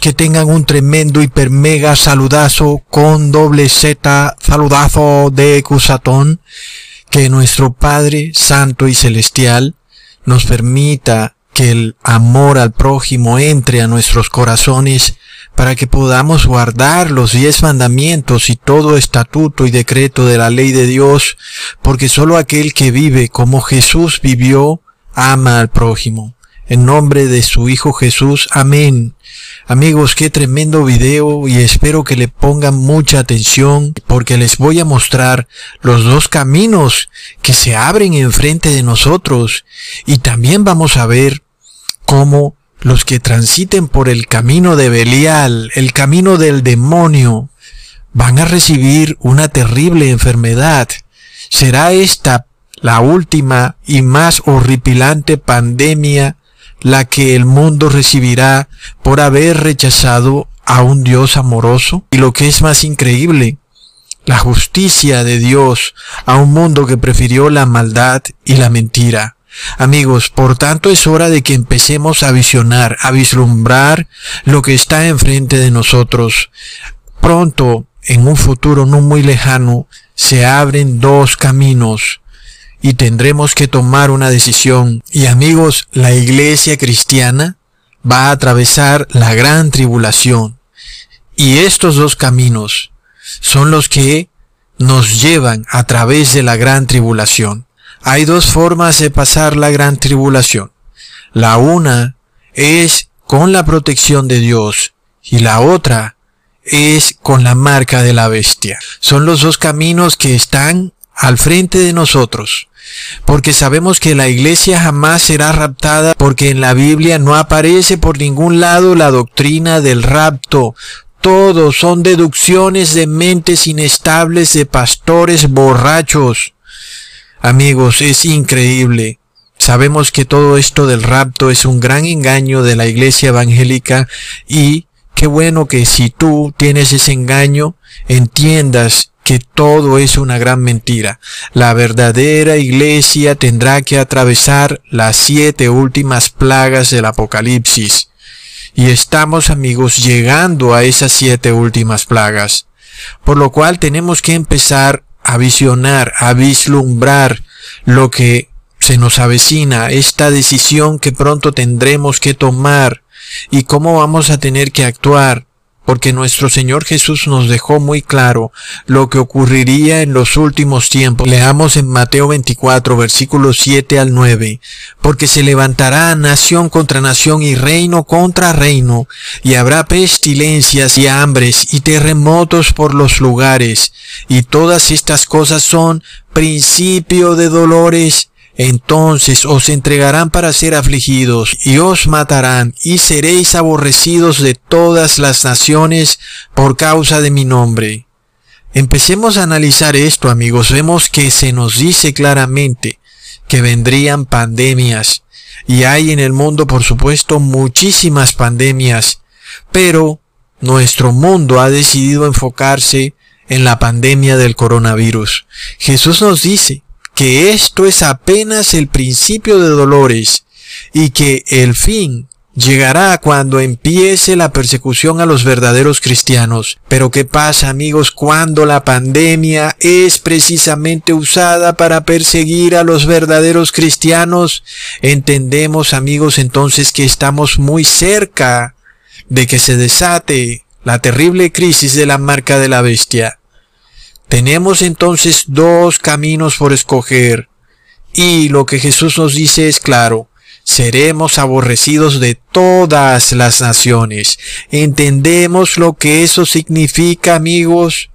que tengan un tremendo hiper mega saludazo con doble Z, saludazo de Cusatón, que nuestro Padre Santo y Celestial nos permita que el amor al prójimo entre a nuestros corazones para que podamos guardar los diez mandamientos y todo estatuto y decreto de la ley de Dios, porque sólo aquel que vive como Jesús vivió, ama al prójimo. En nombre de su Hijo Jesús, amén. Amigos, qué tremendo video y espero que le pongan mucha atención porque les voy a mostrar los dos caminos que se abren enfrente de nosotros y también vamos a ver cómo los que transiten por el camino de Belial, el camino del demonio, van a recibir una terrible enfermedad. ¿Será esta la última y más horripilante pandemia la que el mundo recibirá por haber rechazado a un Dios amoroso? Y lo que es más increíble, la justicia de Dios a un mundo que prefirió la maldad y la mentira. Amigos, por tanto es hora de que empecemos a visionar, a vislumbrar lo que está enfrente de nosotros. Pronto, en un futuro no muy lejano, se abren dos caminos y tendremos que tomar una decisión. Y amigos, la iglesia cristiana va a atravesar la gran tribulación. Y estos dos caminos son los que nos llevan a través de la gran tribulación. Hay dos formas de pasar la gran tribulación. La una es con la protección de Dios y la otra es con la marca de la bestia. Son los dos caminos que están al frente de nosotros. Porque sabemos que la iglesia jamás será raptada porque en la Biblia no aparece por ningún lado la doctrina del rapto. Todos son deducciones de mentes inestables de pastores borrachos. Amigos, es increíble. Sabemos que todo esto del rapto es un gran engaño de la iglesia evangélica y qué bueno que si tú tienes ese engaño, entiendas que todo es una gran mentira. La verdadera iglesia tendrá que atravesar las siete últimas plagas del Apocalipsis. Y estamos amigos llegando a esas siete últimas plagas. Por lo cual tenemos que empezar a visionar, a vislumbrar lo que se nos avecina, esta decisión que pronto tendremos que tomar y cómo vamos a tener que actuar, porque nuestro Señor Jesús nos dejó muy claro lo que ocurriría en los últimos tiempos. Leamos en Mateo 24, versículos 7 al 9, porque se levantará nación contra nación y reino contra reino, y habrá pestilencias y hambres y terremotos por los lugares, y todas estas cosas son principio de dolores entonces os entregarán para ser afligidos, y os matarán, y seréis aborrecidos de todas las naciones por causa de mi nombre. Empecemos a analizar esto, amigos. Vemos que se nos dice claramente que vendrían pandemias, y hay en el mundo, por supuesto, muchísimas pandemias, pero nuestro mundo ha decidido enfocarse en la pandemia del coronavirus. Jesús nos dice que esto es apenas el principio de dolores y que el fin llegará cuando empiece la persecución a los verdaderos cristianos. Pero ¿qué pasa amigos cuando la pandemia es precisamente usada para perseguir a los verdaderos cristianos? Entendemos amigos entonces que estamos muy cerca de que se desate la terrible crisis de la marca de la bestia. Tenemos entonces dos caminos por escoger y lo que Jesús nos dice es claro, seremos aborrecidos de todas las naciones. ¿Entendemos lo que eso significa, amigos?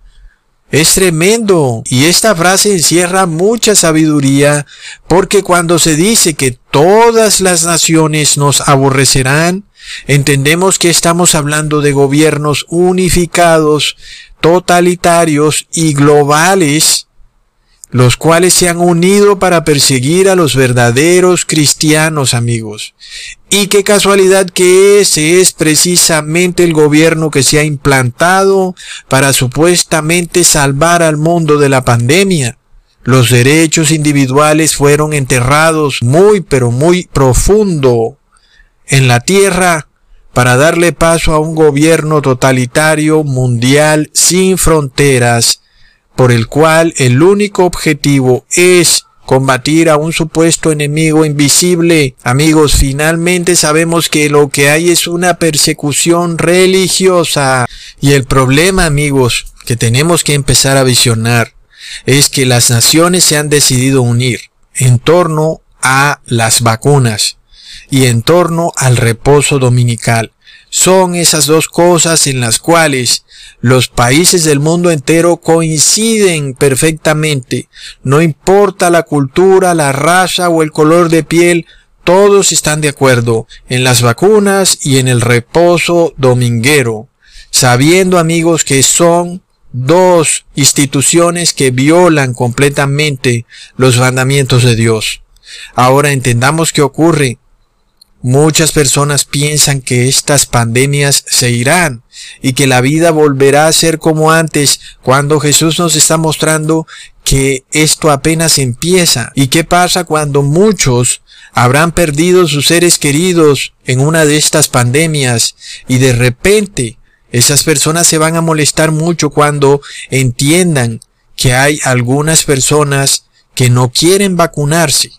Es tremendo y esta frase encierra mucha sabiduría porque cuando se dice que todas las naciones nos aborrecerán, entendemos que estamos hablando de gobiernos unificados totalitarios y globales, los cuales se han unido para perseguir a los verdaderos cristianos amigos. Y qué casualidad que ese es precisamente el gobierno que se ha implantado para supuestamente salvar al mundo de la pandemia. Los derechos individuales fueron enterrados muy pero muy profundo en la tierra para darle paso a un gobierno totalitario mundial sin fronteras, por el cual el único objetivo es combatir a un supuesto enemigo invisible. Amigos, finalmente sabemos que lo que hay es una persecución religiosa. Y el problema, amigos, que tenemos que empezar a visionar es que las naciones se han decidido unir en torno a las vacunas y en torno al reposo dominical. Son esas dos cosas en las cuales los países del mundo entero coinciden perfectamente. No importa la cultura, la raza o el color de piel, todos están de acuerdo en las vacunas y en el reposo dominguero, sabiendo amigos que son dos instituciones que violan completamente los mandamientos de Dios. Ahora entendamos qué ocurre. Muchas personas piensan que estas pandemias se irán y que la vida volverá a ser como antes cuando Jesús nos está mostrando que esto apenas empieza. ¿Y qué pasa cuando muchos habrán perdido sus seres queridos en una de estas pandemias y de repente esas personas se van a molestar mucho cuando entiendan que hay algunas personas que no quieren vacunarse.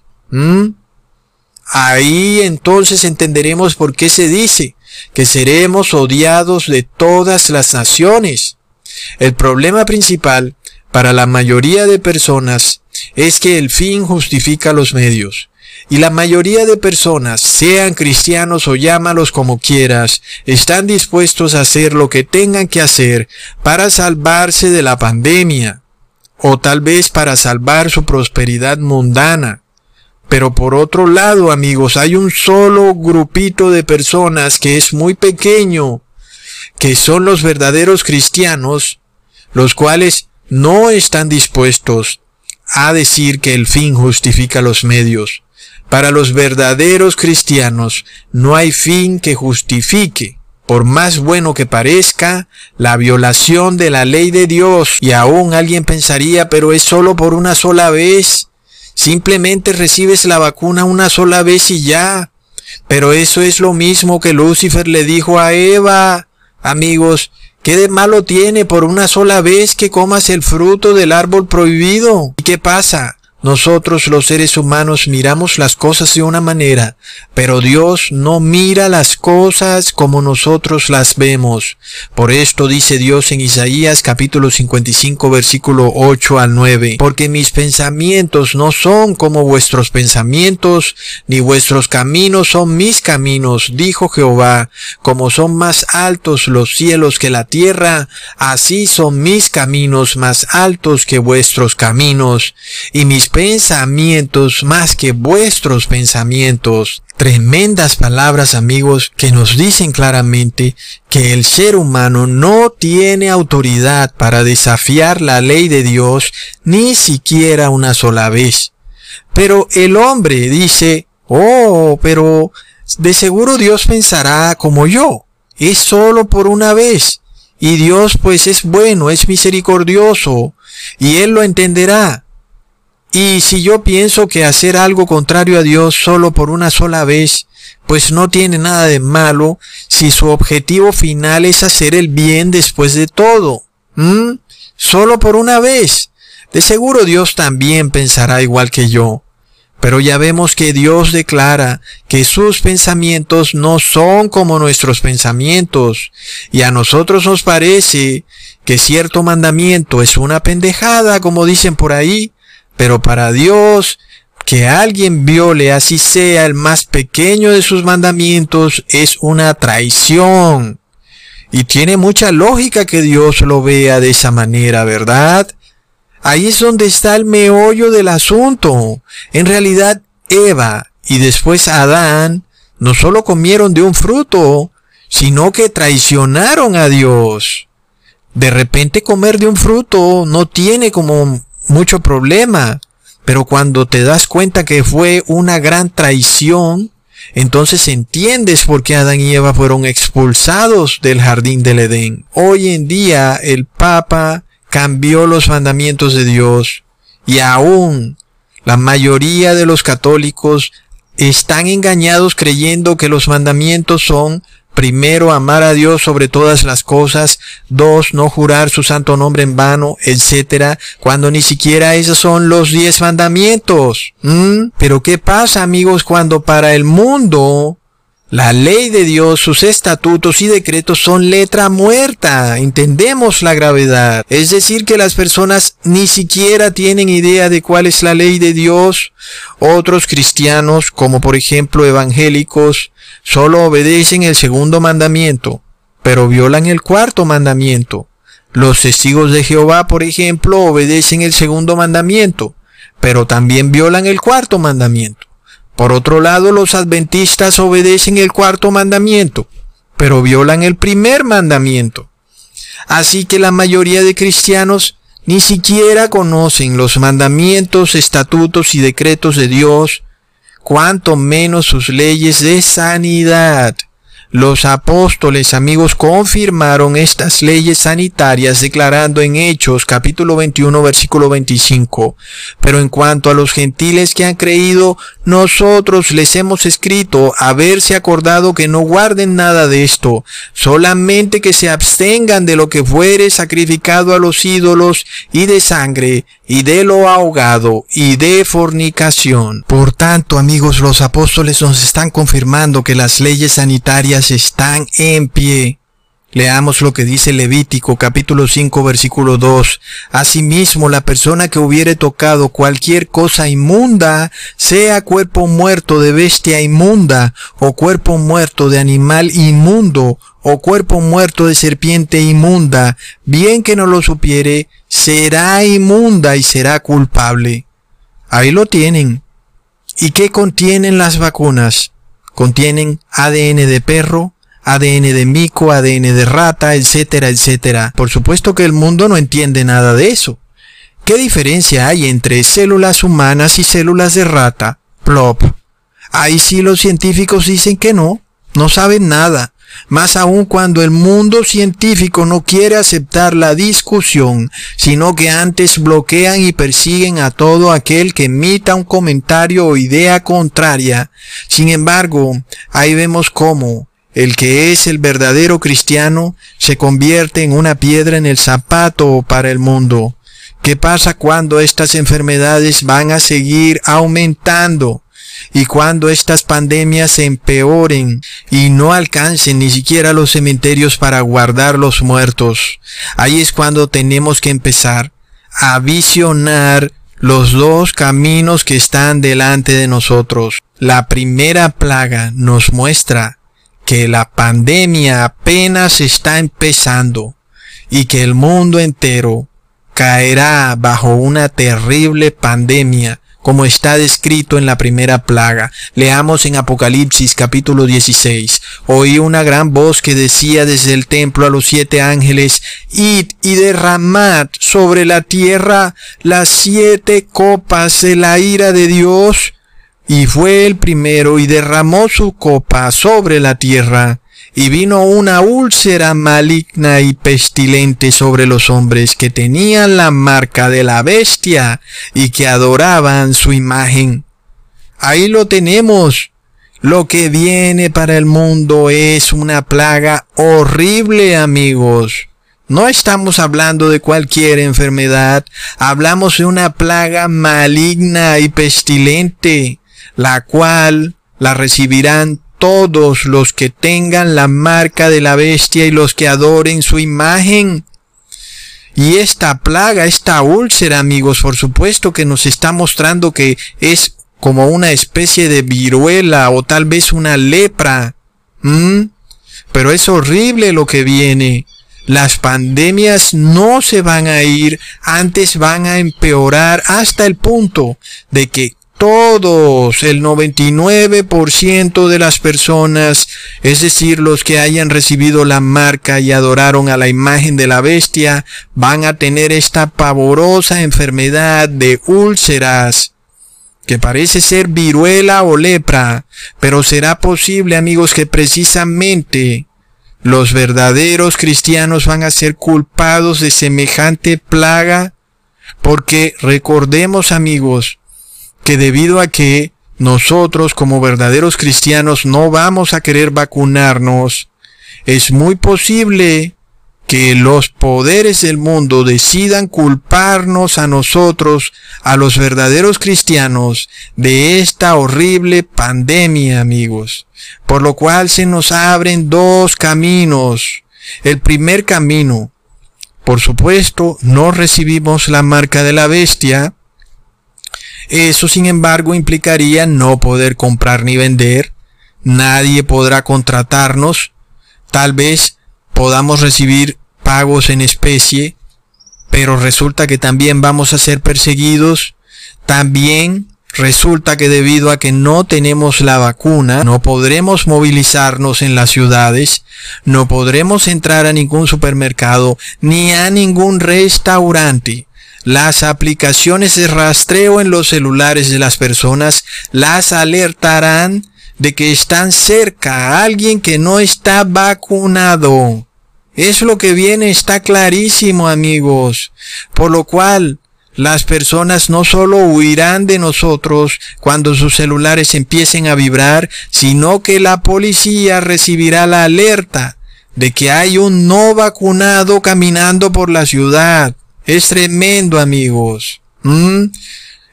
Ahí entonces entenderemos por qué se dice que seremos odiados de todas las naciones. El problema principal para la mayoría de personas es que el fin justifica los medios. Y la mayoría de personas, sean cristianos o llámalos como quieras, están dispuestos a hacer lo que tengan que hacer para salvarse de la pandemia, o tal vez para salvar su prosperidad mundana. Pero por otro lado, amigos, hay un solo grupito de personas que es muy pequeño, que son los verdaderos cristianos, los cuales no están dispuestos a decir que el fin justifica los medios. Para los verdaderos cristianos no hay fin que justifique, por más bueno que parezca, la violación de la ley de Dios. Y aún alguien pensaría, pero es solo por una sola vez. Simplemente recibes la vacuna una sola vez y ya. Pero eso es lo mismo que Lucifer le dijo a Eva. Amigos, ¿qué de malo tiene por una sola vez que comas el fruto del árbol prohibido? ¿Y qué pasa? Nosotros los seres humanos miramos las cosas de una manera, pero Dios no mira las cosas como nosotros las vemos. Por esto dice Dios en Isaías capítulo 55 versículo 8 al 9, porque mis pensamientos no son como vuestros pensamientos, ni vuestros caminos son mis caminos, dijo Jehová, como son más altos los cielos que la tierra, así son mis caminos más altos que vuestros caminos, y mis pensamientos más que vuestros pensamientos. Tremendas palabras amigos que nos dicen claramente que el ser humano no tiene autoridad para desafiar la ley de Dios ni siquiera una sola vez. Pero el hombre dice, oh, pero de seguro Dios pensará como yo. Es solo por una vez. Y Dios pues es bueno, es misericordioso. Y Él lo entenderá. Y si yo pienso que hacer algo contrario a Dios solo por una sola vez, pues no tiene nada de malo si su objetivo final es hacer el bien después de todo. Solo por una vez. De seguro Dios también pensará igual que yo. Pero ya vemos que Dios declara que sus pensamientos no son como nuestros pensamientos. Y a nosotros nos parece que cierto mandamiento es una pendejada, como dicen por ahí, pero para Dios, que alguien viole así sea el más pequeño de sus mandamientos es una traición. Y tiene mucha lógica que Dios lo vea de esa manera, ¿verdad? Ahí es donde está el meollo del asunto. En realidad, Eva y después Adán no solo comieron de un fruto, sino que traicionaron a Dios. De repente comer de un fruto no tiene como mucho problema. Pero cuando te das cuenta que fue una gran traición, entonces entiendes por qué Adán y Eva fueron expulsados del jardín del Edén. Hoy en día el Papa cambió los mandamientos de Dios y aún la mayoría de los católicos están engañados creyendo que los mandamientos son Primero, amar a Dios sobre todas las cosas. Dos, no jurar su santo nombre en vano, etc. Cuando ni siquiera esos son los diez mandamientos. ¿Mm? Pero ¿qué pasa, amigos, cuando para el mundo la ley de Dios, sus estatutos y decretos son letra muerta. Entendemos la gravedad. Es decir, que las personas ni siquiera tienen idea de cuál es la ley de Dios. Otros cristianos, como por ejemplo evangélicos, solo obedecen el segundo mandamiento, pero violan el cuarto mandamiento. Los testigos de Jehová, por ejemplo, obedecen el segundo mandamiento, pero también violan el cuarto mandamiento. Por otro lado, los adventistas obedecen el cuarto mandamiento, pero violan el primer mandamiento. Así que la mayoría de cristianos ni siquiera conocen los mandamientos, estatutos y decretos de Dios, cuanto menos sus leyes de sanidad. Los apóstoles amigos confirmaron estas leyes sanitarias declarando en Hechos capítulo 21 versículo 25. Pero en cuanto a los gentiles que han creído, nosotros les hemos escrito haberse acordado que no guarden nada de esto, solamente que se abstengan de lo que fuere sacrificado a los ídolos y de sangre y de lo ahogado y de fornicación. Por tanto, amigos, los apóstoles nos están confirmando que las leyes sanitarias están en pie. Leamos lo que dice Levítico capítulo 5 versículo 2. Asimismo, la persona que hubiere tocado cualquier cosa inmunda, sea cuerpo muerto de bestia inmunda, o cuerpo muerto de animal inmundo, o cuerpo muerto de serpiente inmunda, bien que no lo supiere, será inmunda y será culpable. Ahí lo tienen. ¿Y qué contienen las vacunas? Contienen ADN de perro, ADN de mico, ADN de rata, etcétera, etcétera. Por supuesto que el mundo no entiende nada de eso. ¿Qué diferencia hay entre células humanas y células de rata? Plop. Ahí sí los científicos dicen que no, no saben nada más aún cuando el mundo científico no quiere aceptar la discusión, sino que antes bloquean y persiguen a todo aquel que emita un comentario o idea contraria. Sin embargo, ahí vemos cómo el que es el verdadero cristiano se convierte en una piedra en el zapato para el mundo. ¿Qué pasa cuando estas enfermedades van a seguir aumentando? Y cuando estas pandemias se empeoren y no alcancen ni siquiera los cementerios para guardar los muertos, ahí es cuando tenemos que empezar a visionar los dos caminos que están delante de nosotros. La primera plaga nos muestra que la pandemia apenas está empezando y que el mundo entero caerá bajo una terrible pandemia como está descrito en la primera plaga. Leamos en Apocalipsis capítulo 16. Oí una gran voz que decía desde el templo a los siete ángeles, Id y derramad sobre la tierra las siete copas de la ira de Dios. Y fue el primero y derramó su copa sobre la tierra y vino una úlcera maligna y pestilente sobre los hombres que tenían la marca de la bestia y que adoraban su imagen. Ahí lo tenemos. Lo que viene para el mundo es una plaga horrible, amigos. No estamos hablando de cualquier enfermedad, hablamos de una plaga maligna y pestilente, la cual la recibirán todos los que tengan la marca de la bestia y los que adoren su imagen. Y esta plaga, esta úlcera, amigos, por supuesto que nos está mostrando que es como una especie de viruela o tal vez una lepra. Pero es horrible lo que viene. Las pandemias no se van a ir, antes van a empeorar hasta el punto de que todos, el 99% de las personas, es decir, los que hayan recibido la marca y adoraron a la imagen de la bestia, van a tener esta pavorosa enfermedad de úlceras, que parece ser viruela o lepra, pero será posible, amigos, que precisamente los verdaderos cristianos van a ser culpados de semejante plaga, porque recordemos, amigos, que debido a que nosotros como verdaderos cristianos no vamos a querer vacunarnos, es muy posible que los poderes del mundo decidan culparnos a nosotros, a los verdaderos cristianos, de esta horrible pandemia, amigos. Por lo cual se nos abren dos caminos. El primer camino, por supuesto, no recibimos la marca de la bestia. Eso, sin embargo, implicaría no poder comprar ni vender. Nadie podrá contratarnos. Tal vez podamos recibir pagos en especie, pero resulta que también vamos a ser perseguidos. También resulta que debido a que no tenemos la vacuna, no podremos movilizarnos en las ciudades, no podremos entrar a ningún supermercado ni a ningún restaurante. Las aplicaciones de rastreo en los celulares de las personas las alertarán de que están cerca a alguien que no está vacunado. Es lo que viene, está clarísimo amigos. Por lo cual, las personas no solo huirán de nosotros cuando sus celulares empiecen a vibrar, sino que la policía recibirá la alerta de que hay un no vacunado caminando por la ciudad. Es tremendo amigos. ¿Mm?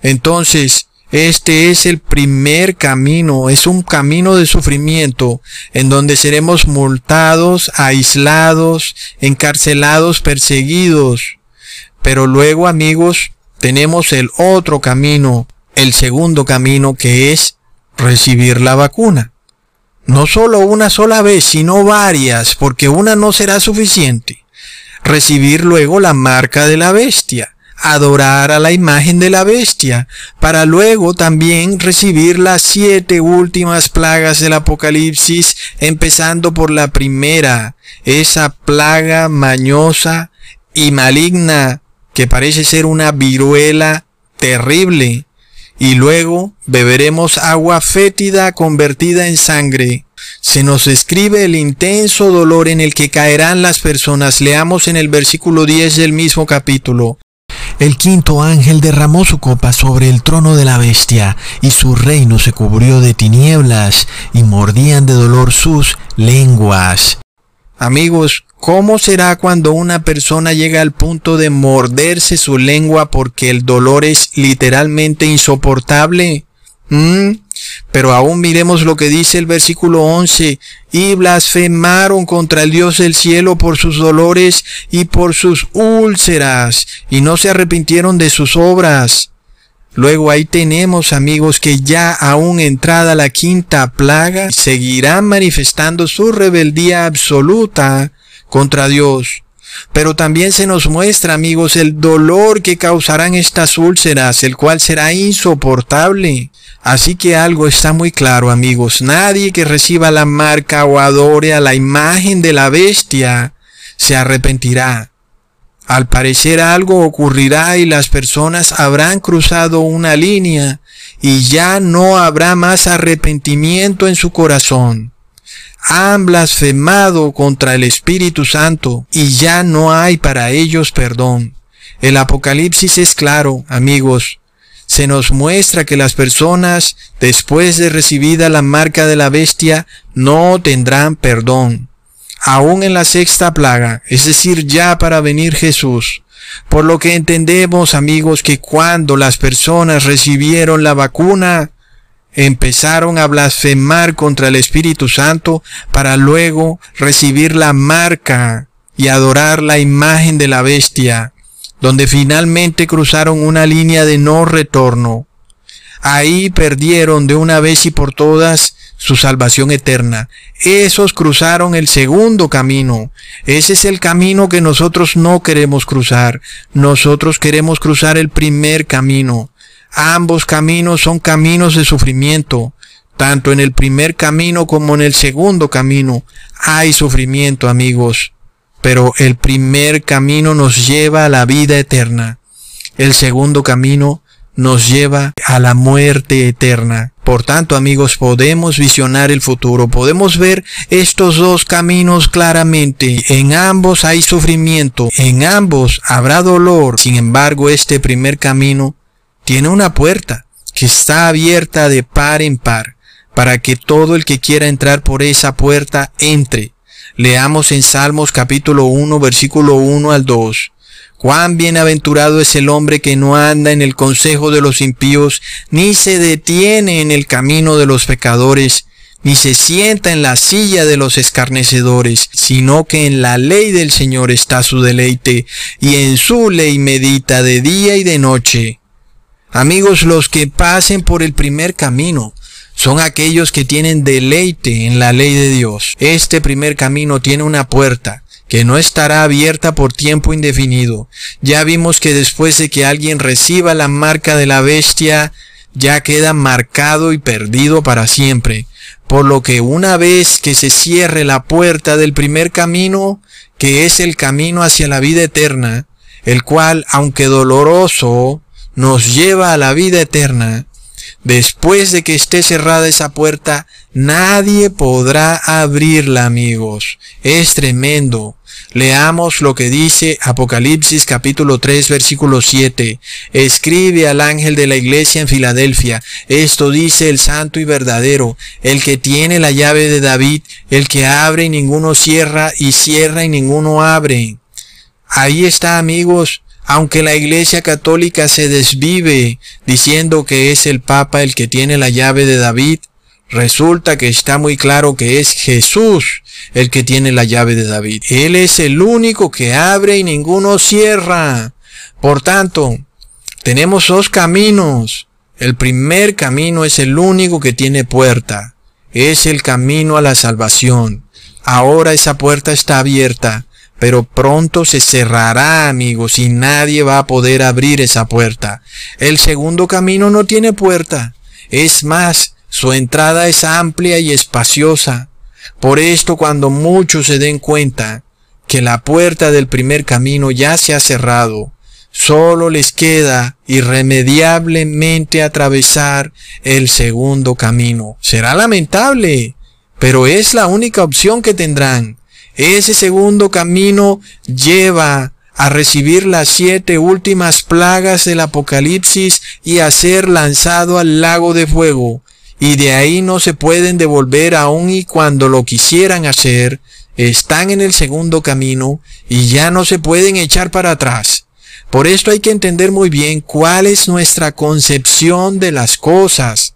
Entonces, este es el primer camino, es un camino de sufrimiento en donde seremos multados, aislados, encarcelados, perseguidos. Pero luego, amigos, tenemos el otro camino, el segundo camino que es recibir la vacuna. No solo una sola vez, sino varias, porque una no será suficiente. Recibir luego la marca de la bestia adorar a la imagen de la bestia, para luego también recibir las siete últimas plagas del Apocalipsis, empezando por la primera, esa plaga mañosa y maligna que parece ser una viruela terrible, y luego beberemos agua fétida convertida en sangre. Se nos describe el intenso dolor en el que caerán las personas. Leamos en el versículo 10 del mismo capítulo. El quinto ángel derramó su copa sobre el trono de la bestia, y su reino se cubrió de tinieblas, y mordían de dolor sus lenguas. Amigos, ¿cómo será cuando una persona llega al punto de morderse su lengua porque el dolor es literalmente insoportable? ¿Mm? Pero aún miremos lo que dice el versículo 11, y blasfemaron contra el Dios del cielo por sus dolores y por sus úlceras, y no se arrepintieron de sus obras. Luego ahí tenemos amigos que ya aún entrada la quinta plaga seguirán manifestando su rebeldía absoluta contra Dios. Pero también se nos muestra, amigos, el dolor que causarán estas úlceras, el cual será insoportable. Así que algo está muy claro, amigos. Nadie que reciba la marca o adore a la imagen de la bestia se arrepentirá. Al parecer algo ocurrirá y las personas habrán cruzado una línea y ya no habrá más arrepentimiento en su corazón. Han blasfemado contra el Espíritu Santo y ya no hay para ellos perdón. El Apocalipsis es claro, amigos se nos muestra que las personas, después de recibida la marca de la bestia, no tendrán perdón. Aún en la sexta plaga, es decir, ya para venir Jesús. Por lo que entendemos, amigos, que cuando las personas recibieron la vacuna, empezaron a blasfemar contra el Espíritu Santo para luego recibir la marca y adorar la imagen de la bestia donde finalmente cruzaron una línea de no retorno. Ahí perdieron de una vez y por todas su salvación eterna. Esos cruzaron el segundo camino. Ese es el camino que nosotros no queremos cruzar. Nosotros queremos cruzar el primer camino. Ambos caminos son caminos de sufrimiento. Tanto en el primer camino como en el segundo camino hay sufrimiento, amigos pero el primer camino nos lleva a la vida eterna. El segundo camino nos lleva a la muerte eterna. Por tanto, amigos, podemos visionar el futuro, podemos ver estos dos caminos claramente. En ambos hay sufrimiento, en ambos habrá dolor. Sin embargo, este primer camino tiene una puerta que está abierta de par en par, para que todo el que quiera entrar por esa puerta entre. Leamos en Salmos capítulo 1 versículo 1 al 2. Cuán bienaventurado es el hombre que no anda en el consejo de los impíos, ni se detiene en el camino de los pecadores, ni se sienta en la silla de los escarnecedores, sino que en la ley del Señor está su deleite, y en su ley medita de día y de noche. Amigos, los que pasen por el primer camino son aquellos que tienen deleite en la ley de Dios. Este primer camino tiene una puerta que no estará abierta por tiempo indefinido. Ya vimos que después de que alguien reciba la marca de la bestia, ya queda marcado y perdido para siempre por lo que una vez que se cierre la puerta del primer camino, que es el camino hacia la vida eterna, el cual, aunque doloroso, nos lleva a la vida eterna, después de que esté cerrada esa puerta, nadie podrá abrirla, amigos. Es tremendo. Leamos lo que dice Apocalipsis capítulo 3 versículo 7. Escribe al ángel de la iglesia en Filadelfia. Esto dice el santo y verdadero, el que tiene la llave de David, el que abre y ninguno cierra y cierra y ninguno abre. Ahí está amigos, aunque la iglesia católica se desvive diciendo que es el Papa el que tiene la llave de David, resulta que está muy claro que es Jesús el que tiene la llave de David. Él es el único que abre y ninguno cierra. Por tanto, tenemos dos caminos. El primer camino es el único que tiene puerta. Es el camino a la salvación. Ahora esa puerta está abierta, pero pronto se cerrará, amigos, y nadie va a poder abrir esa puerta. El segundo camino no tiene puerta. Es más, su entrada es amplia y espaciosa. Por esto cuando muchos se den cuenta que la puerta del primer camino ya se ha cerrado, solo les queda irremediablemente atravesar el segundo camino. Será lamentable, pero es la única opción que tendrán. Ese segundo camino lleva a recibir las siete últimas plagas del Apocalipsis y a ser lanzado al lago de fuego, y de ahí no se pueden devolver aun y cuando lo quisieran hacer, están en el segundo camino y ya no se pueden echar para atrás. Por esto hay que entender muy bien cuál es nuestra concepción de las cosas.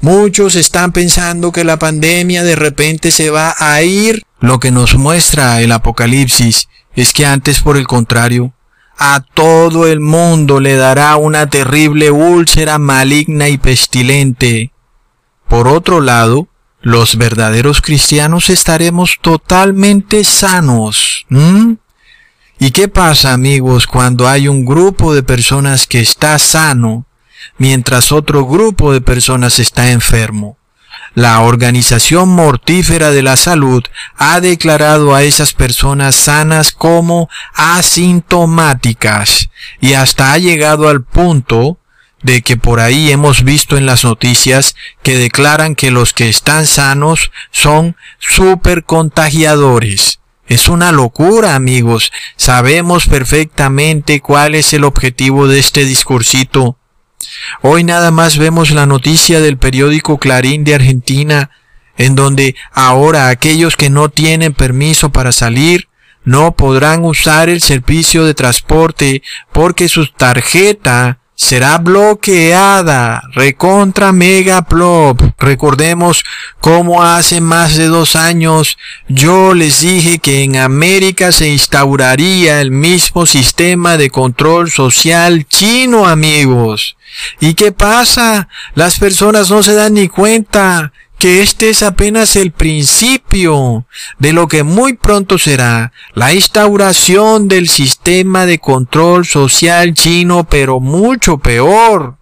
Muchos están pensando que la pandemia de repente se va a ir. Lo que nos muestra el Apocalipsis es que antes, por el contrario, a todo el mundo le dará una terrible úlcera maligna y pestilente por otro lado, los verdaderos cristianos estaremos totalmente sanos. ¿Y qué pasa, amigos, cuando hay un grupo de personas que está sano, mientras otro grupo de personas está enfermo? La Organización Mortífera de la Salud ha declarado a esas personas sanas como asintomáticas y hasta ha llegado al punto de que por ahí hemos visto en las noticias que declaran que los que están sanos son super contagiadores. Es una locura, amigos. Sabemos perfectamente cuál es el objetivo de este discursito. Hoy nada más vemos la noticia del periódico Clarín de Argentina, en donde ahora aquellos que no tienen permiso para salir no podrán usar el servicio de transporte porque su tarjeta será bloqueada, recontra mega plop. Recordemos cómo hace más de dos años yo les dije que en América se instauraría el mismo sistema de control social chino, amigos. ¿Y qué pasa? Las personas no se dan ni cuenta que este es apenas el principio de lo que muy pronto será la instauración del sistema de control social chino, pero mucho peor.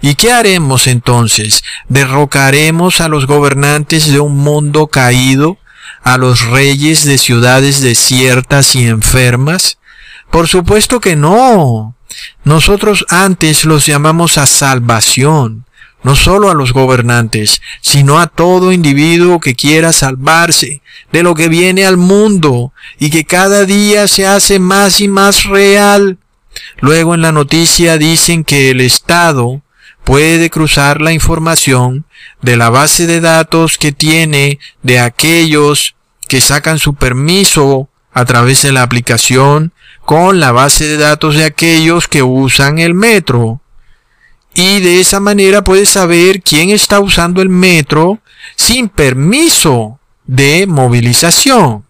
¿Y qué haremos entonces? ¿Derrocaremos a los gobernantes de un mundo caído, a los reyes de ciudades desiertas y enfermas? Por supuesto que no. Nosotros antes los llamamos a salvación no solo a los gobernantes, sino a todo individuo que quiera salvarse de lo que viene al mundo y que cada día se hace más y más real. Luego en la noticia dicen que el Estado puede cruzar la información de la base de datos que tiene de aquellos que sacan su permiso a través de la aplicación con la base de datos de aquellos que usan el metro. Y de esa manera puedes saber quién está usando el metro sin permiso de movilización.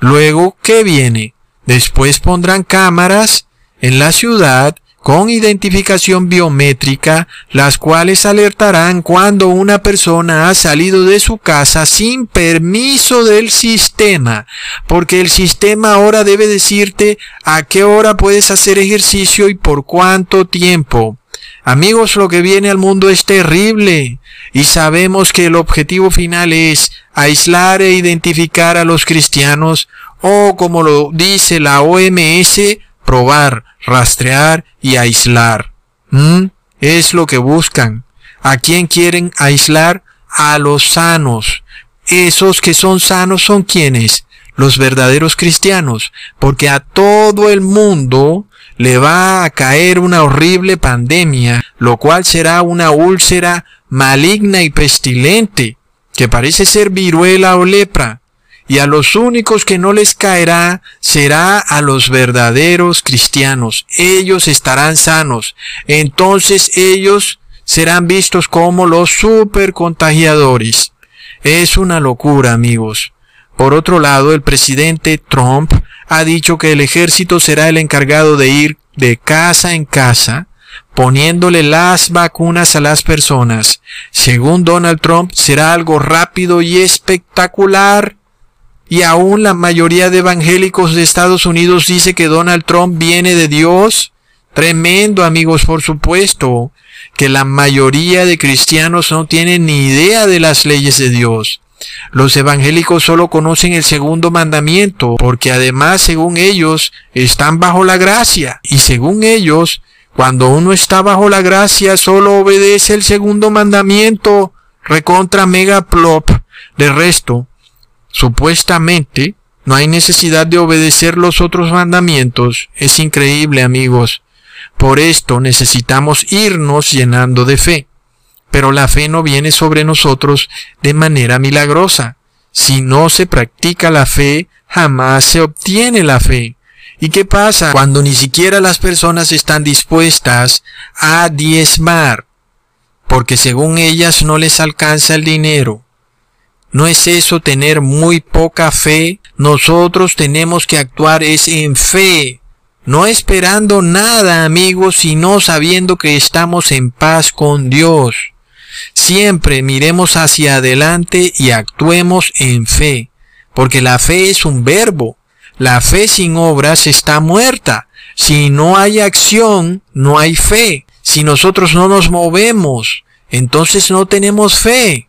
Luego, ¿qué viene? Después pondrán cámaras en la ciudad con identificación biométrica, las cuales alertarán cuando una persona ha salido de su casa sin permiso del sistema, porque el sistema ahora debe decirte a qué hora puedes hacer ejercicio y por cuánto tiempo. Amigos, lo que viene al mundo es terrible y sabemos que el objetivo final es aislar e identificar a los cristianos o como lo dice la OMS, probar, rastrear y aislar. ¿Mm? Es lo que buscan. ¿A quién quieren aislar? A los sanos. Esos que son sanos son quienes? Los verdaderos cristianos. Porque a todo el mundo le va a caer una horrible pandemia, lo cual será una úlcera maligna y pestilente, que parece ser viruela o lepra y a los únicos que no les caerá será a los verdaderos cristianos. Ellos estarán sanos. Entonces ellos serán vistos como los super contagiadores. Es una locura, amigos. Por otro lado, el presidente Trump ha dicho que el ejército será el encargado de ir de casa en casa poniéndole las vacunas a las personas. Según Donald Trump, será algo rápido y espectacular y aún la mayoría de evangélicos de Estados Unidos dice que Donald Trump viene de Dios. Tremendo, amigos, por supuesto, que la mayoría de cristianos no tienen ni idea de las leyes de Dios. Los evangélicos solo conocen el segundo mandamiento, porque además, según ellos, están bajo la gracia. Y según ellos, cuando uno está bajo la gracia, solo obedece el segundo mandamiento, recontra mega plop. De resto, Supuestamente, no hay necesidad de obedecer los otros mandamientos. Es increíble, amigos. Por esto necesitamos irnos llenando de fe. Pero la fe no viene sobre nosotros de manera milagrosa. Si no se practica la fe, jamás se obtiene la fe. ¿Y qué pasa cuando ni siquiera las personas están dispuestas a diezmar? Porque según ellas no les alcanza el dinero. ¿No es eso tener muy poca fe? Nosotros tenemos que actuar es en fe, no esperando nada, amigos, sino sabiendo que estamos en paz con Dios. Siempre miremos hacia adelante y actuemos en fe, porque la fe es un verbo. La fe sin obras está muerta. Si no hay acción, no hay fe. Si nosotros no nos movemos, entonces no tenemos fe.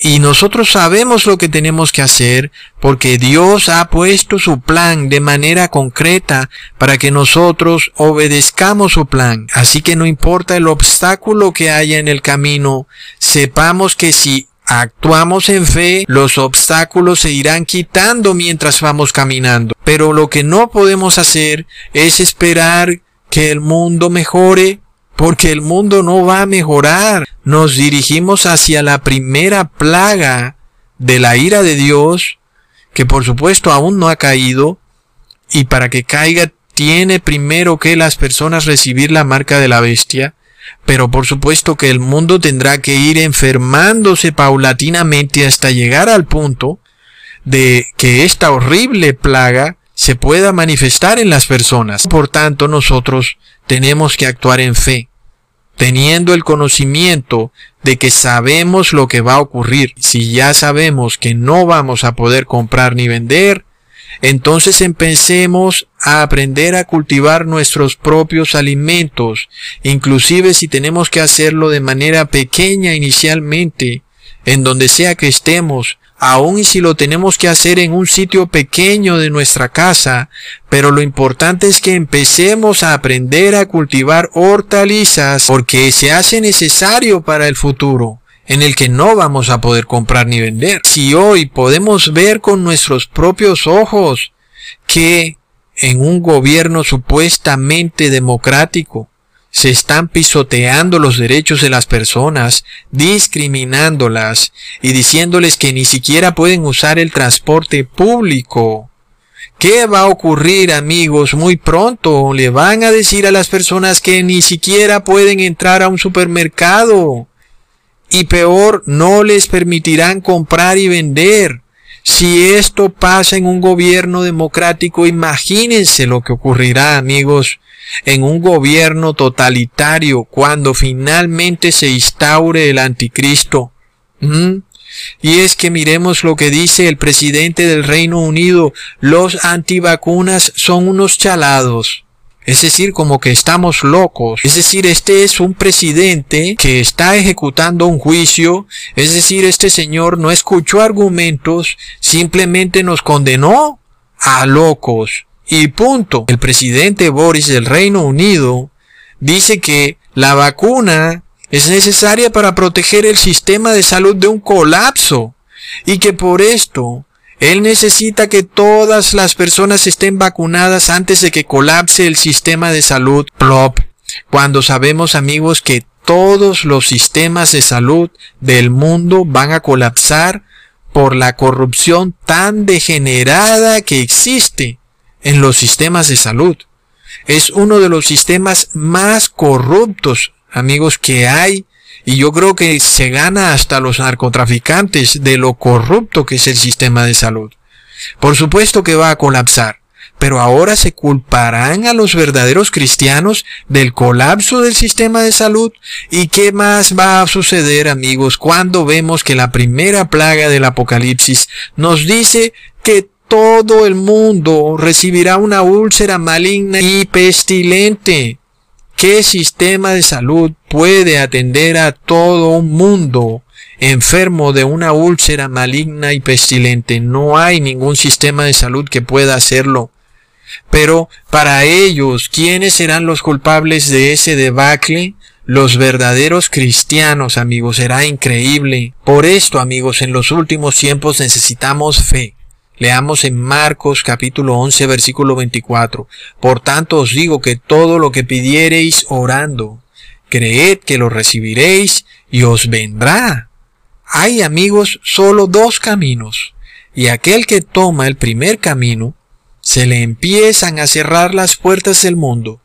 Y nosotros sabemos lo que tenemos que hacer porque Dios ha puesto su plan de manera concreta para que nosotros obedezcamos su plan. Así que no importa el obstáculo que haya en el camino, sepamos que si actuamos en fe, los obstáculos se irán quitando mientras vamos caminando. Pero lo que no podemos hacer es esperar que el mundo mejore porque el mundo no va a mejorar. Nos dirigimos hacia la primera plaga de la ira de Dios, que por supuesto aún no ha caído, y para que caiga tiene primero que las personas recibir la marca de la bestia, pero por supuesto que el mundo tendrá que ir enfermándose paulatinamente hasta llegar al punto de que esta horrible plaga se pueda manifestar en las personas. Por tanto, nosotros tenemos que actuar en fe, teniendo el conocimiento de que sabemos lo que va a ocurrir. Si ya sabemos que no vamos a poder comprar ni vender, entonces empecemos a aprender a cultivar nuestros propios alimentos, inclusive si tenemos que hacerlo de manera pequeña inicialmente, en donde sea que estemos, aun y si lo tenemos que hacer en un sitio pequeño de nuestra casa, pero lo importante es que empecemos a aprender a cultivar hortalizas porque se hace necesario para el futuro en el que no vamos a poder comprar ni vender. Si hoy podemos ver con nuestros propios ojos que en un gobierno supuestamente democrático se están pisoteando los derechos de las personas, discriminándolas y diciéndoles que ni siquiera pueden usar el transporte público. ¿Qué va a ocurrir amigos muy pronto? Le van a decir a las personas que ni siquiera pueden entrar a un supermercado. Y peor, no les permitirán comprar y vender. Si esto pasa en un gobierno democrático, imagínense lo que ocurrirá amigos en un gobierno totalitario cuando finalmente se instaure el anticristo. ¿Mm? Y es que miremos lo que dice el presidente del Reino Unido, los antivacunas son unos chalados. Es decir, como que estamos locos. Es decir, este es un presidente que está ejecutando un juicio. Es decir, este señor no escuchó argumentos, simplemente nos condenó a locos. Y punto. El presidente Boris del Reino Unido dice que la vacuna es necesaria para proteger el sistema de salud de un colapso y que por esto él necesita que todas las personas estén vacunadas antes de que colapse el sistema de salud plop. Cuando sabemos amigos que todos los sistemas de salud del mundo van a colapsar por la corrupción tan degenerada que existe en los sistemas de salud. Es uno de los sistemas más corruptos amigos, que hay, y yo creo que se gana hasta los narcotraficantes de lo corrupto que es el sistema de salud. Por supuesto que va a colapsar, pero ahora se culparán a los verdaderos cristianos del colapso del sistema de salud. ¿Y qué más va a suceder, amigos, cuando vemos que la primera plaga del Apocalipsis nos dice que todo el mundo recibirá una úlcera maligna y pestilente? ¿Qué sistema de salud puede atender a todo un mundo enfermo de una úlcera maligna y pestilente? No hay ningún sistema de salud que pueda hacerlo. Pero para ellos, ¿quiénes serán los culpables de ese debacle? Los verdaderos cristianos, amigos, será increíble. Por esto, amigos, en los últimos tiempos necesitamos fe. Leamos en Marcos capítulo 11 versículo 24. Por tanto os digo que todo lo que pidiereis orando, creed que lo recibiréis y os vendrá. Hay amigos solo dos caminos, y aquel que toma el primer camino, se le empiezan a cerrar las puertas del mundo.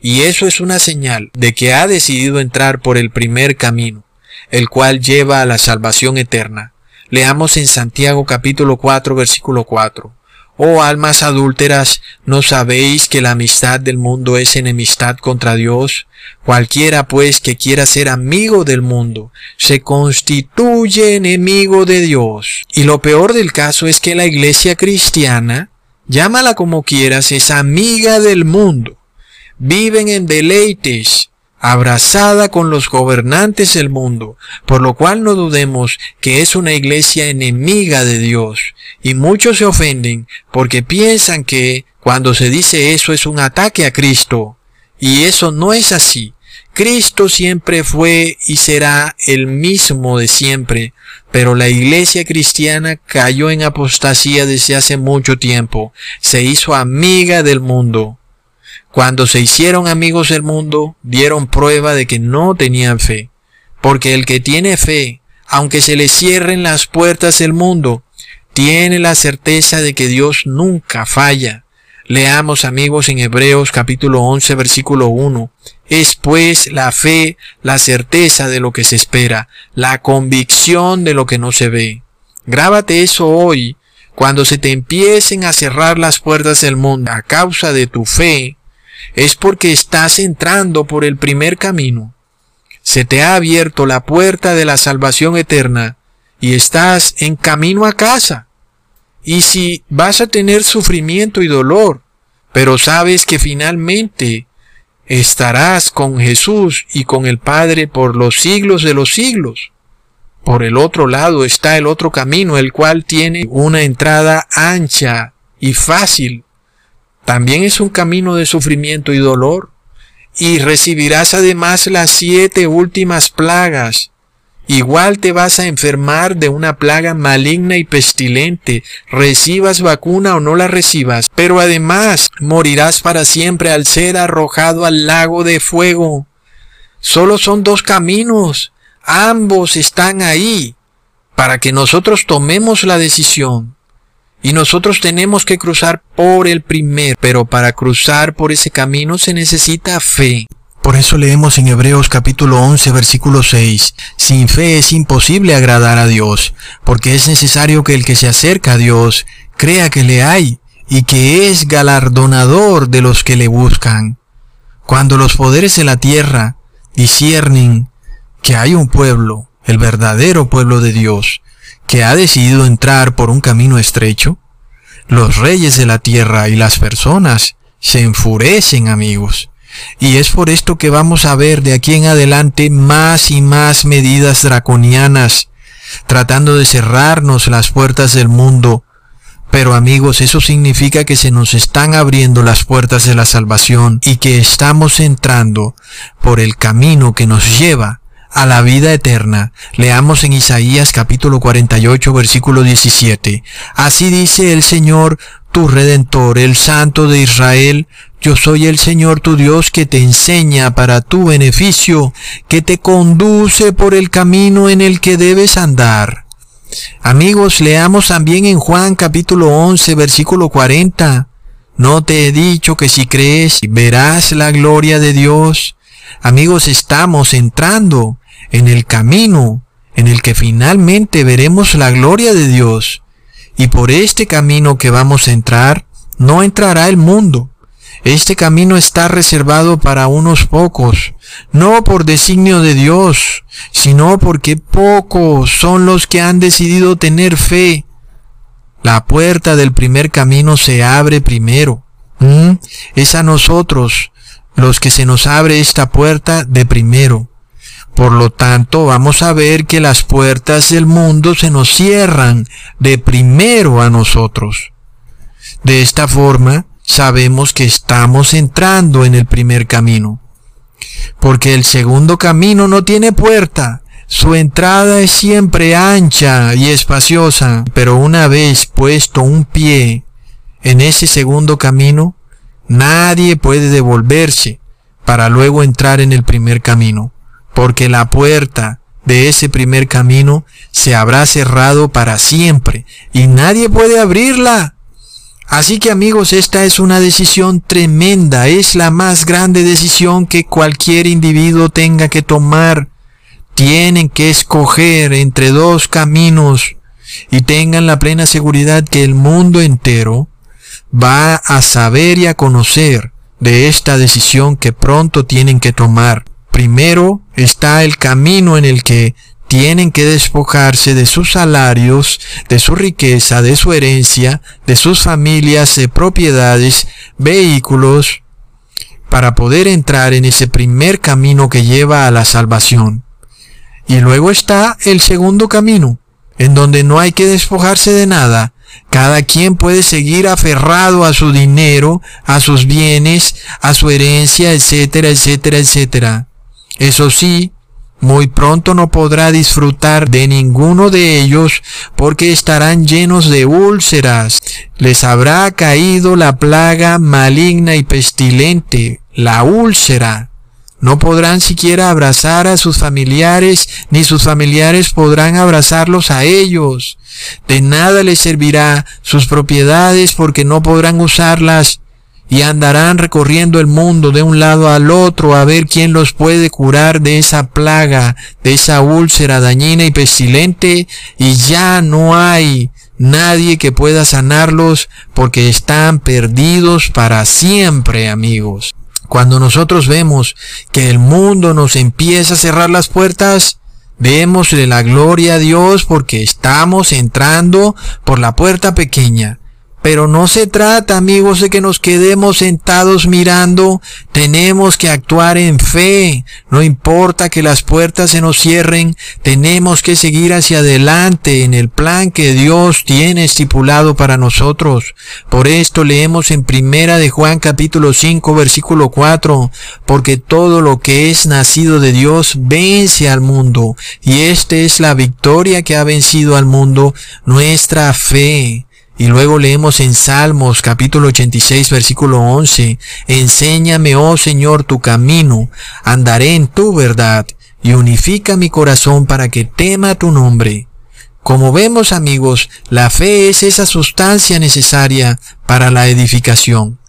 Y eso es una señal de que ha decidido entrar por el primer camino, el cual lleva a la salvación eterna. Leamos en Santiago capítulo 4 versículo 4. Oh almas adúlteras, ¿no sabéis que la amistad del mundo es enemistad contra Dios? Cualquiera pues que quiera ser amigo del mundo, se constituye enemigo de Dios. Y lo peor del caso es que la iglesia cristiana, llámala como quieras, es amiga del mundo. Viven en deleites, abrazada con los gobernantes del mundo, por lo cual no dudemos que es una iglesia enemiga de Dios. Y muchos se ofenden porque piensan que cuando se dice eso es un ataque a Cristo. Y eso no es así. Cristo siempre fue y será el mismo de siempre, pero la iglesia cristiana cayó en apostasía desde hace mucho tiempo, se hizo amiga del mundo. Cuando se hicieron amigos del mundo, dieron prueba de que no tenían fe. Porque el que tiene fe, aunque se le cierren las puertas del mundo, tiene la certeza de que Dios nunca falla. Leamos amigos en Hebreos capítulo 11 versículo 1. Es pues la fe, la certeza de lo que se espera, la convicción de lo que no se ve. Grábate eso hoy. Cuando se te empiecen a cerrar las puertas del mundo a causa de tu fe, es porque estás entrando por el primer camino. Se te ha abierto la puerta de la salvación eterna y estás en camino a casa. Y si vas a tener sufrimiento y dolor, pero sabes que finalmente estarás con Jesús y con el Padre por los siglos de los siglos. Por el otro lado está el otro camino, el cual tiene una entrada ancha y fácil también es un camino de sufrimiento y dolor. Y recibirás además las siete últimas plagas. igual te vas a enfermar de una plaga maligna y pestilente, recibas vacuna o no la recibas, pero además morirás para siempre al ser arrojado al lago de fuego. Solo son dos caminos, ambos están ahí, para que nosotros tomemos la decisión. Y nosotros tenemos que cruzar por el primer, pero para cruzar por ese camino se necesita fe. Por eso leemos en Hebreos capítulo 11 versículo 6, sin fe es imposible agradar a Dios, porque es necesario que el que se acerca a Dios crea que le hay y que es galardonador de los que le buscan. Cuando los poderes de la tierra disciernen que hay un pueblo, el verdadero pueblo de Dios, que ha decidido entrar por un camino estrecho, los reyes de la tierra y las personas se enfurecen amigos y es por esto que vamos a ver de aquí en adelante más y más medidas draconianas, tratando de cerrarnos las puertas del mundo. Pero amigos, eso significa que se nos están abriendo las puertas de la salvación y que estamos entrando por el camino que nos lleva a la vida eterna. Leamos en Isaías capítulo 48 versículo 17. Así dice el Señor, tu Redentor, el Santo de Israel, yo soy el Señor tu Dios que te enseña para tu beneficio, que te conduce por el camino en el que debes andar. Amigos, leamos también en Juan capítulo 11 versículo 40. ¿No te he dicho que si crees verás la gloria de Dios? Amigos, estamos entrando en el camino en el que finalmente veremos la gloria de Dios. Y por este camino que vamos a entrar, no entrará el mundo, este camino está reservado para unos pocos, no por designio de Dios, sino porque pocos son los que han decidido tener fe. La puerta del primer camino se abre primero. Es a nosotros los que se nos abre esta puerta de primero. Por lo tanto, vamos a ver que las puertas del mundo se nos cierran de primero a nosotros. De esta forma, sabemos que estamos entrando en el primer camino. Porque el segundo camino no tiene puerta. Su entrada es siempre ancha y espaciosa, pero una vez puesto un pie en ese segundo camino, nadie puede devolverse para luego entrar en el primer camino, porque la puerta de ese primer camino se habrá cerrado para siempre y nadie puede abrirla. Así que amigos, esta es una decisión tremenda, es la más grande decisión que cualquier individuo tenga que tomar. Tienen que escoger entre dos caminos y tengan la plena seguridad que el mundo entero va a saber y a conocer de esta decisión que pronto tienen que tomar. Primero está el camino en el que tienen que despojarse de sus salarios, de su riqueza, de su herencia, de sus familias, de propiedades, vehículos, para poder entrar en ese primer camino que lleva a la salvación. Y luego está el segundo camino, en donde no hay que despojarse de nada. Cada quien puede seguir aferrado a su dinero, a sus bienes, a su herencia, etcétera, etcétera, etcétera. Eso sí, muy pronto no podrá disfrutar de ninguno de ellos porque estarán llenos de úlceras. Les habrá caído la plaga maligna y pestilente, la úlcera. No podrán siquiera abrazar a sus familiares, ni sus familiares podrán abrazarlos a ellos. De nada les servirá sus propiedades porque no podrán usarlas y andarán recorriendo el mundo de un lado al otro a ver quién los puede curar de esa plaga, de esa úlcera dañina y pestilente, y ya no hay nadie que pueda sanarlos porque están perdidos para siempre, amigos. Cuando nosotros vemos que el mundo nos empieza a cerrar las puertas, démosle la gloria a Dios porque estamos entrando por la puerta pequeña Pero no se trata, amigos, de que nos quedemos sentados mirando. Tenemos que actuar en fe. No importa que las puertas se nos cierren, tenemos que seguir hacia adelante en el plan que Dios tiene estipulado para nosotros. Por esto leemos en Primera de Juan capítulo 5 versículo 4, porque todo lo que es nacido de Dios vence al mundo, y esta es la victoria que ha vencido al mundo, nuestra fe. Y luego leemos en Salmos capítulo 86 versículo 11, Enséñame, oh Señor, tu camino, andaré en tu verdad, y unifica mi corazón para que tema tu nombre. Como vemos amigos, la fe es esa sustancia necesaria para la edificación.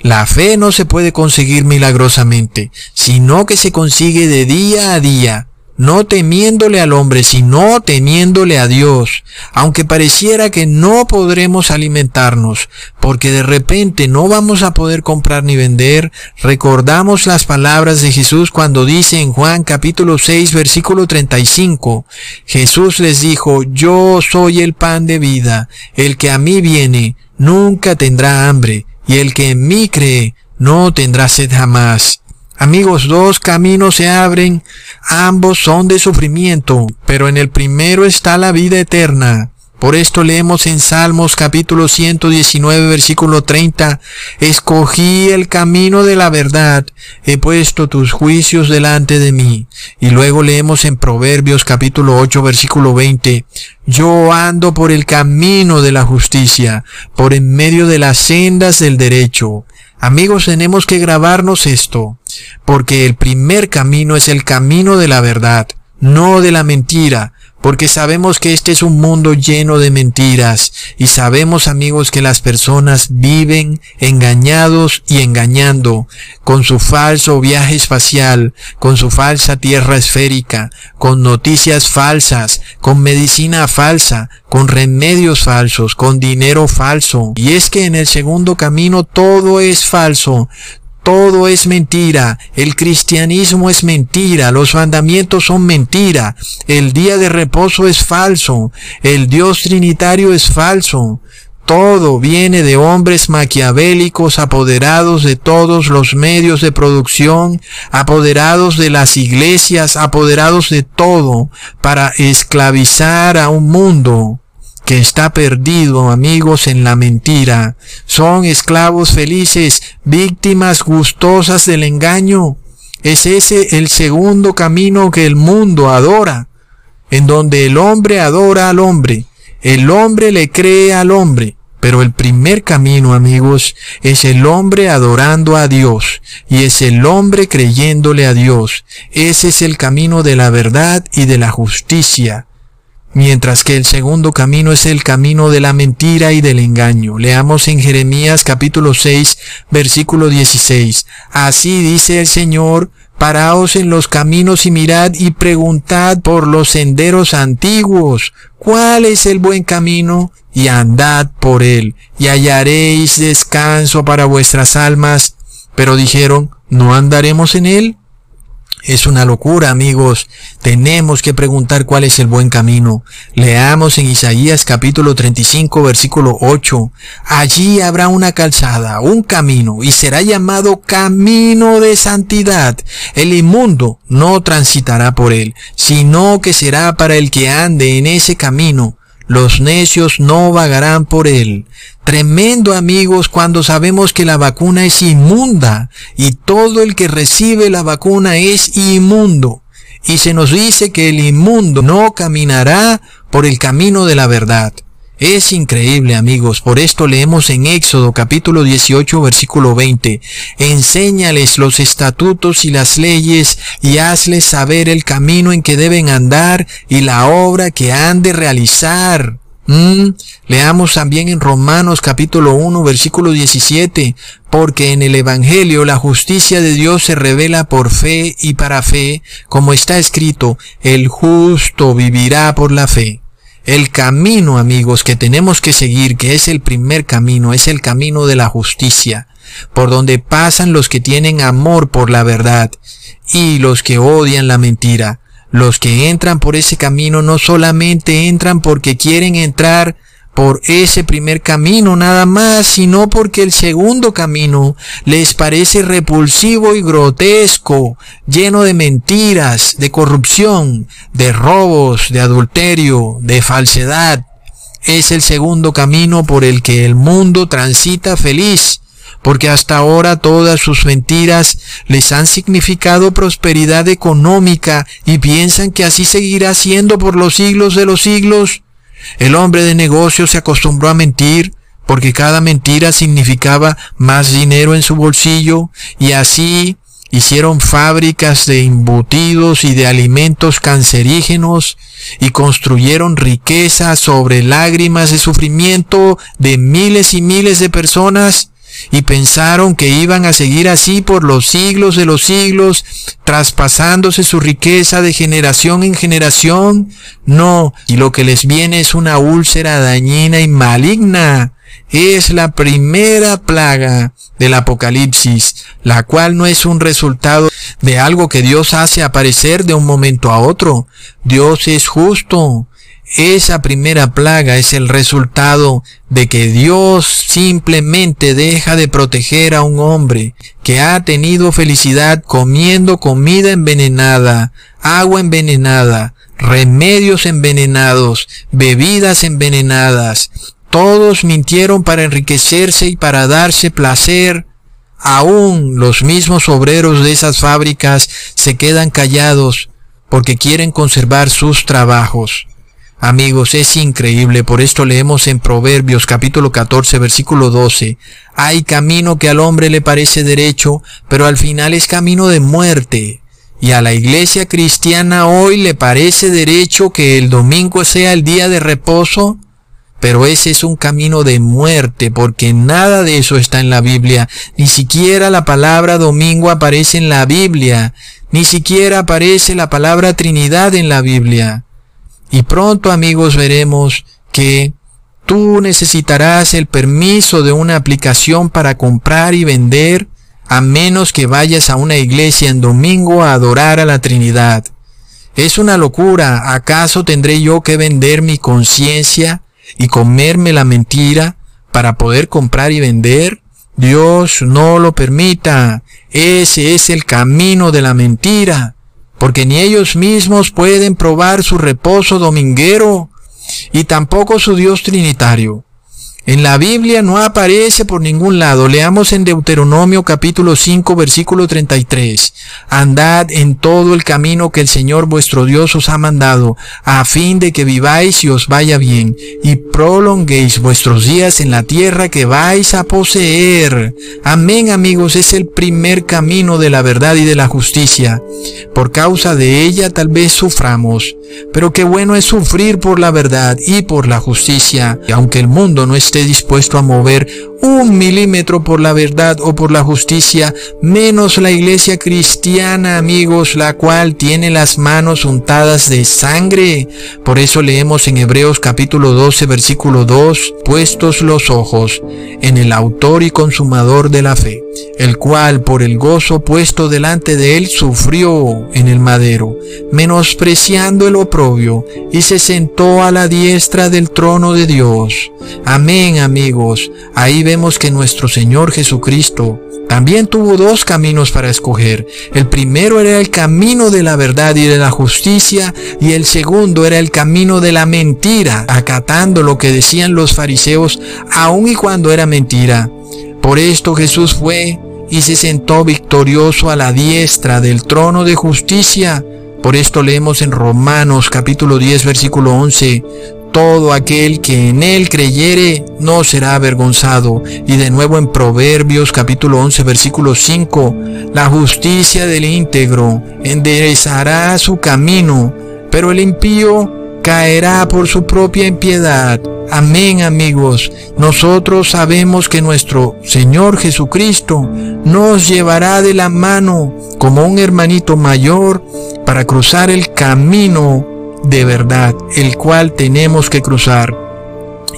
La fe no se puede conseguir milagrosamente, sino que se consigue de día a día, no temiéndole al hombre, sino temiéndole a Dios, aunque pareciera que no podremos alimentarnos, porque de repente no vamos a poder comprar ni vender, recordamos las palabras de Jesús cuando dice en Juan capítulo 6 versículo 35, Jesús les dijo, yo soy el pan de vida, el que a mí viene nunca tendrá hambre, y el que en mí cree no tendrá sed jamás. Amigos, dos caminos se abren, ambos son de sufrimiento, pero en el primero está la vida eterna. Por esto leemos en Salmos capítulo 119 versículo 30, Escogí el camino de la verdad, he puesto tus juicios delante de mí. Y luego leemos en Proverbios capítulo 8 versículo 20, Yo ando por el camino de la justicia, por en medio de las sendas del derecho. Amigos, tenemos que grabarnos esto porque el primer camino es el camino de la verdad, no de la mentira, porque sabemos que este es un mundo lleno de mentiras y sabemos amigos que las personas viven engañados y engañando con su falso viaje espacial, con su falsa tierra esférica, con noticias falsas, con medicina falsa, con remedios falsos, con dinero falso. Y es que en el segundo camino todo es falso, todo es mentira. El cristianismo es mentira. Los mandamientos son mentira. El día de reposo es falso. El Dios trinitario es falso. Todo viene de hombres maquiavélicos apoderados de todos los medios de producción, apoderados de las iglesias, apoderados de todo para esclavizar a un mundo que está perdido, amigos, en la mentira. Son esclavos felices, víctimas gustosas del engaño. Es ese el segundo camino que el mundo adora, en donde el hombre adora al hombre, el hombre le cree al hombre. Pero el primer camino, amigos, es el hombre adorando a Dios y es el hombre creyéndole a Dios. Ese es el camino de la verdad y de la justicia mientras que el segundo camino es el camino de la mentira y del engaño. Leamos en Jeremías capítulo 6, versículo 16. Así dice el Señor, paraos en los caminos y mirad y preguntad por los senderos antiguos, cuál es el buen camino, y andad por él, y hallaréis descanso para vuestras almas. Pero dijeron, ¿no andaremos en él? Es una locura, amigos. Tenemos que preguntar cuál es el buen camino. Leamos en Isaías capítulo 35 versículo 8. Allí habrá una calzada, un camino, y será llamado camino de santidad. El inmundo no transitará por él, sino que será para el que ande en ese camino. Los necios no vagarán por él. Tremendo amigos cuando sabemos que la vacuna es inmunda y todo el que recibe la vacuna es inmundo. Y se nos dice que el inmundo no caminará por el camino de la verdad. Es increíble amigos, por esto leemos en Éxodo capítulo 18 versículo 20, enséñales los estatutos y las leyes y hazles saber el camino en que deben andar y la obra que han de realizar. Mm, leamos también en Romanos capítulo 1 versículo 17, porque en el Evangelio la justicia de Dios se revela por fe y para fe, como está escrito, el justo vivirá por la fe. El camino, amigos, que tenemos que seguir, que es el primer camino, es el camino de la justicia, por donde pasan los que tienen amor por la verdad y los que odian la mentira. Los que entran por ese camino no solamente entran porque quieren entrar por ese primer camino nada más, sino porque el segundo camino les parece repulsivo y grotesco, lleno de mentiras, de corrupción, de robos, de adulterio, de falsedad. Es el segundo camino por el que el mundo transita feliz, porque hasta ahora todas sus mentiras les han significado prosperidad económica y piensan que así seguirá siendo por los siglos de los siglos. El hombre de negocios se acostumbró a mentir porque cada mentira significaba más dinero en su bolsillo y así hicieron fábricas de embutidos y de alimentos cancerígenos y construyeron riqueza sobre lágrimas de sufrimiento de miles y miles de personas y pensaron que iban a seguir así por los siglos de los siglos, traspasándose su riqueza de generación en generación. No, y lo que les viene es una úlcera dañina y maligna. Es la primera plaga del Apocalipsis, la cual no es un resultado de algo que Dios hace aparecer de un momento a otro. Dios es justo, esa primera plaga es el resultado de que Dios simplemente deja de proteger a un hombre que ha tenido felicidad comiendo comida envenenada, agua envenenada, remedios envenenados, bebidas envenenadas. Todos mintieron para enriquecerse y para darse placer. Aún los mismos obreros de esas fábricas se quedan callados porque quieren conservar sus trabajos. Amigos, es increíble, por esto leemos en Proverbios capítulo 14 versículo 12, hay camino que al hombre le parece derecho, pero al final es camino de muerte. Y a la iglesia cristiana hoy le parece derecho que el domingo sea el día de reposo, pero ese es un camino de muerte, porque nada de eso está en la Biblia, ni siquiera la palabra domingo aparece en la Biblia, ni siquiera aparece la palabra Trinidad en la Biblia. Y pronto amigos veremos que tú necesitarás el permiso de una aplicación para comprar y vender a menos que vayas a una iglesia en domingo a adorar a la Trinidad. Es una locura. ¿Acaso tendré yo que vender mi conciencia y comerme la mentira para poder comprar y vender? Dios no lo permita. Ese es el camino de la mentira porque ni ellos mismos pueden probar su reposo dominguero y tampoco su Dios trinitario. En la Biblia no aparece por ningún lado. Leamos en Deuteronomio capítulo 5 versículo 33. Andad en todo el camino que el Señor vuestro Dios os ha mandado, a fin de que viváis y os vaya bien, y prolonguéis vuestros días en la tierra que vais a poseer. Amén amigos, es el primer camino de la verdad y de la justicia. Por causa de ella tal vez suframos, pero qué bueno es sufrir por la verdad y por la justicia, y aunque el mundo no dispuesto a mover un milímetro por la verdad o por la justicia, menos la iglesia cristiana, amigos, la cual tiene las manos untadas de sangre. Por eso leemos en Hebreos capítulo 12, versículo 2, puestos los ojos en el autor y consumador de la fe, el cual por el gozo puesto delante de él sufrió en el madero, menospreciando el oprobio, y se sentó a la diestra del trono de Dios. Amigos. Ahí vemos que nuestro Señor Jesucristo también tuvo dos caminos para escoger. El primero era el camino de la verdad y de la justicia y el segundo era el camino de la mentira, acatando lo que decían los fariseos aun y cuando era mentira. Por esto Jesús fue y se sentó victorioso a la diestra del trono de justicia. Por esto leemos en Romanos capítulo 10 versículo 11, todo aquel que en él creyere no será avergonzado. Y de nuevo en Proverbios capítulo 11 versículo 5, la justicia del íntegro enderezará su camino, pero el impío caerá por su propia impiedad. Amén amigos, nosotros sabemos que nuestro Señor Jesucristo nos llevará de la mano como un hermanito mayor para cruzar el camino de verdad, el cual tenemos que cruzar.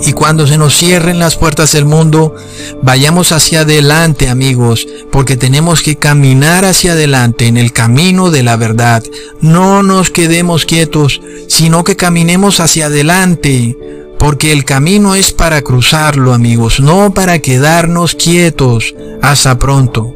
Y cuando se nos cierren las puertas del mundo, vayamos hacia adelante, amigos, porque tenemos que caminar hacia adelante en el camino de la verdad. No nos quedemos quietos, sino que caminemos hacia adelante, porque el camino es para cruzarlo amigos, no para quedarnos quietos. Hasta pronto.